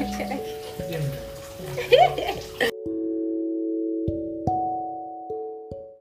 Yan.